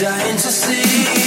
dying to see.